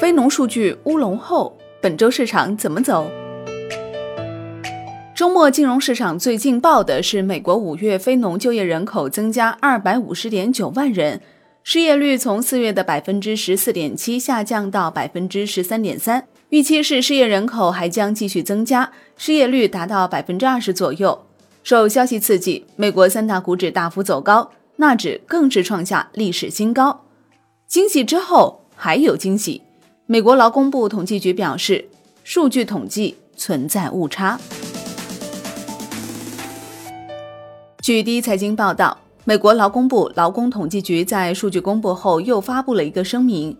非农数据乌龙后，本周市场怎么走？周末金融市场最劲爆的是美国五月非农就业人口增加二百五十点九万人，失业率从四月的百分之十四点七下降到百分之十三点三，预期是失业人口还将继续增加，失业率达到百分之二十左右。受消息刺激，美国三大股指大幅走高，纳指更是创下历史新高。惊喜之后还有惊喜。美国劳工部统计局表示，数据统计存在误差。据第一财经报道，美国劳工部劳工统计局在数据公布后又发布了一个声明，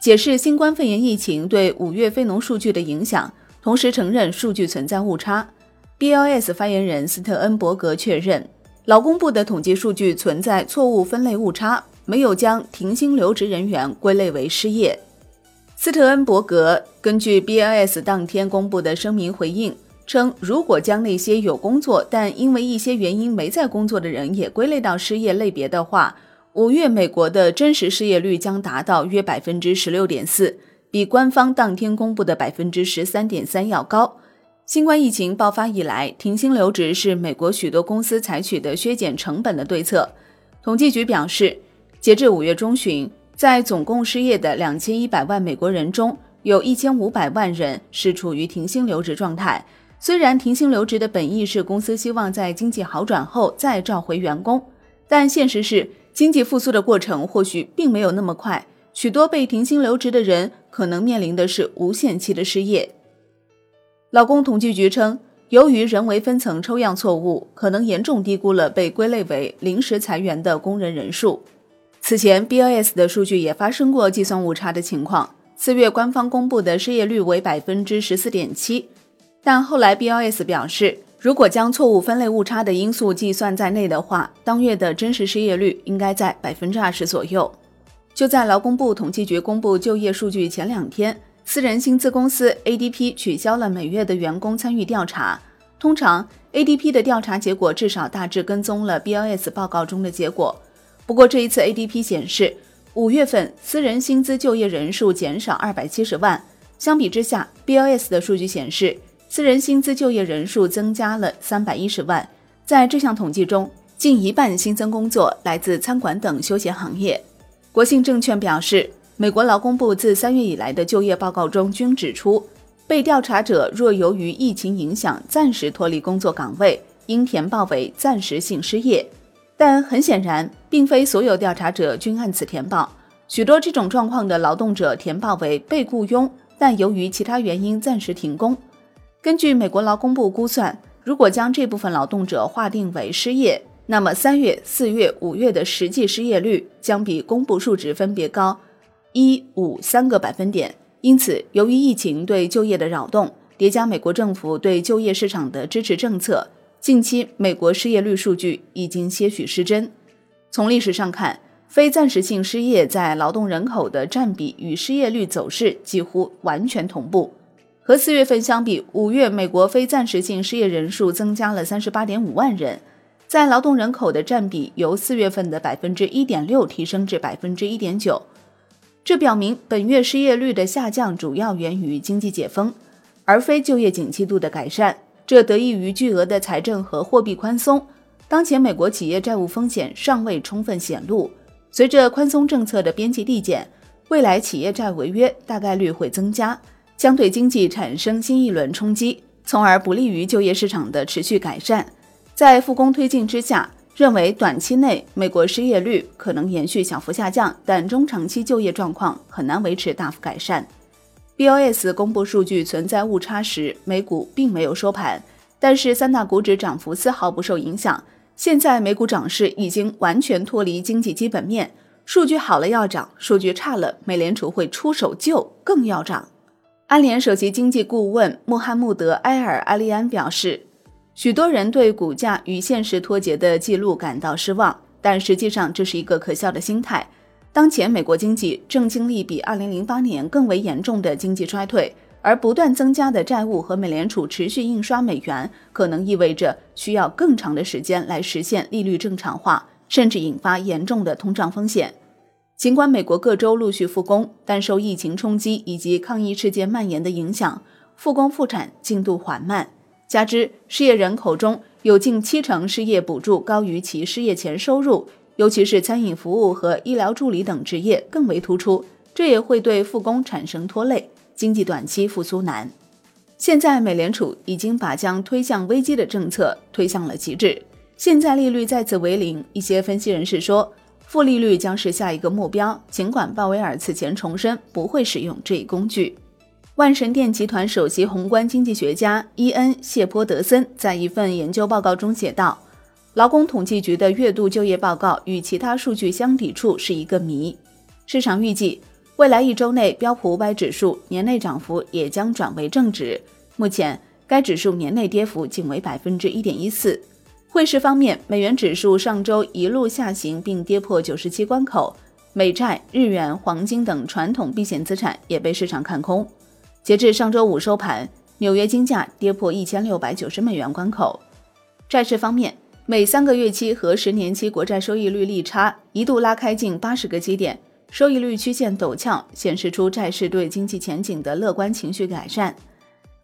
解释新冠肺炎疫情对五月非农数据的影响，同时承认数据存在误差。BLS 发言人斯特恩伯格确认，劳工部的统计数据存在错误分类误差，没有将停薪留职人员归类为失业。斯特恩伯格根据 BLS 当天公布的声明回应称，如果将那些有工作但因为一些原因没在工作的人也归类到失业类别的话，五月美国的真实失业率将达到约百分之十六点四，比官方当天公布的百分之十三点三要高。新冠疫情爆发以来，停薪留职是美国许多公司采取的削减成本的对策。统计局表示，截至五月中旬。在总共失业的两千一百万美国人中，有一千五百万人是处于停薪留职状态。虽然停薪留职的本意是公司希望在经济好转后再召回员工，但现实是经济复苏的过程或许并没有那么快。许多被停薪留职的人可能面临的是无限期的失业。劳工统计局称，由于人为分层抽样错误，可能严重低估了被归类为临时裁员的工人人数。此前，BLS 的数据也发生过计算误差的情况。四月官方公布的失业率为百分之十四点七，但后来 BLS 表示，如果将错误分类误差的因素计算在内的话，当月的真实失业率应该在百分之二十左右。就在劳工部统计局公布就业数据前两天，私人薪资公司 ADP 取消了每月的员工参与调查。通常，ADP 的调查结果至少大致跟踪了 BLS 报告中的结果。不过，这一次 ADP 显示，五月份私人薪资就业人数减少二百七十万。相比之下，BLS 的数据显示，私人薪资就业人数增加了三百一十万。在这项统计中，近一半新增工作来自餐馆等休闲行业。国信证券表示，美国劳工部自三月以来的就业报告中均指出，被调查者若由于疫情影响暂时脱离工作岗位，应填报为暂时性失业。但很显然，并非所有调查者均按此填报。许多这种状况的劳动者填报为被雇佣，但由于其他原因暂时停工。根据美国劳工部估算，如果将这部分劳动者划定为失业，那么三月、四月、五月的实际失业率将比公布数值分别高一、五三个百分点。因此，由于疫情对就业的扰动，叠加美国政府对就业市场的支持政策。近期美国失业率数据已经些许失真。从历史上看，非暂时性失业在劳动人口的占比与失业率走势几乎完全同步。和四月份相比，五月美国非暂时性失业人数增加了三十八点五万人，在劳动人口的占比由四月份的百分之一点六提升至百分之一点九。这表明本月失业率的下降主要源于经济解封，而非就业景气度的改善。这得益于巨额的财政和货币宽松。当前美国企业债务风险尚未充分显露，随着宽松政策的边际递减，未来企业债违约大概率会增加，将对经济产生新一轮冲击，从而不利于就业市场的持续改善。在复工推进之下，认为短期内美国失业率可能延续小幅下降，但中长期就业状况很难维持大幅改善。BOS 公布数据存在误差时，美股并没有收盘，但是三大股指涨幅丝毫不受影响。现在美股涨势已经完全脱离经济基本面，数据好了要涨，数据差了，美联储会出手救，更要涨。安联首席经济顾问穆罕默德·埃尔·阿利安表示，许多人对股价与现实脱节的记录感到失望，但实际上这是一个可笑的心态。当前美国经济正经历比2008年更为严重的经济衰退，而不断增加的债务和美联储持续印刷美元，可能意味着需要更长的时间来实现利率正常化，甚至引发严重的通胀风险。尽管美国各州陆续复工，但受疫情冲击以及抗疫事件蔓延的影响，复工复产进度缓慢。加之失业人口中有近七成失业补助高于其失业前收入，尤其是餐饮服务和医疗助理等职业更为突出，这也会对复工产生拖累，经济短期复苏难。现在美联储已经把将推向危机的政策推向了极致，现在利率再次为零。一些分析人士说。负利率将是下一个目标，尽管鲍威尔此前重申不会使用这一工具。万神殿集团首席宏观经济学家伊恩·谢泼德森在一份研究报告中写道：“劳工统计局的月度就业报告与其他数据相抵触是一个谜。市场预计未来一周内标普五百指数年内涨幅也将转为正值。目前该指数年内跌幅仅为百分之一点一四。”汇市方面，美元指数上周一路下行，并跌破九十七关口。美债、日元、黄金等传统避险资产也被市场看空。截至上周五收盘，纽约金价跌破一千六百九十美元关口。债市方面，每三个月期和十年期国债收益率利差一度拉开近八十个基点，收益率曲线陡峭，显示出债市对经济前景的乐观情绪改善。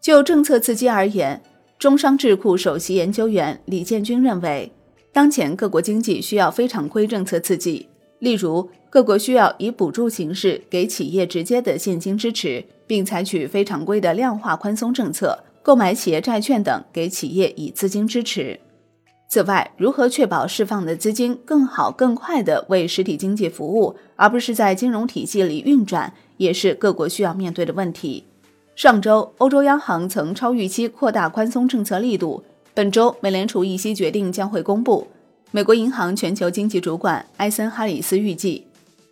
就政策刺激而言，中商智库首席研究员李建军认为，当前各国经济需要非常规政策刺激，例如各国需要以补助形式给企业直接的现金支持，并采取非常规的量化宽松政策，购买企业债券等给企业以资金支持。此外，如何确保释放的资金更好、更快地为实体经济服务，而不是在金融体系里运转，也是各国需要面对的问题。上周，欧洲央行曾超预期扩大宽松政策力度。本周，美联储议息决定将会公布。美国银行全球经济主管埃森·哈里斯预计，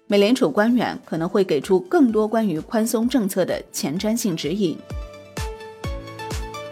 美联储官员可能会给出更多关于宽松政策的前瞻性指引。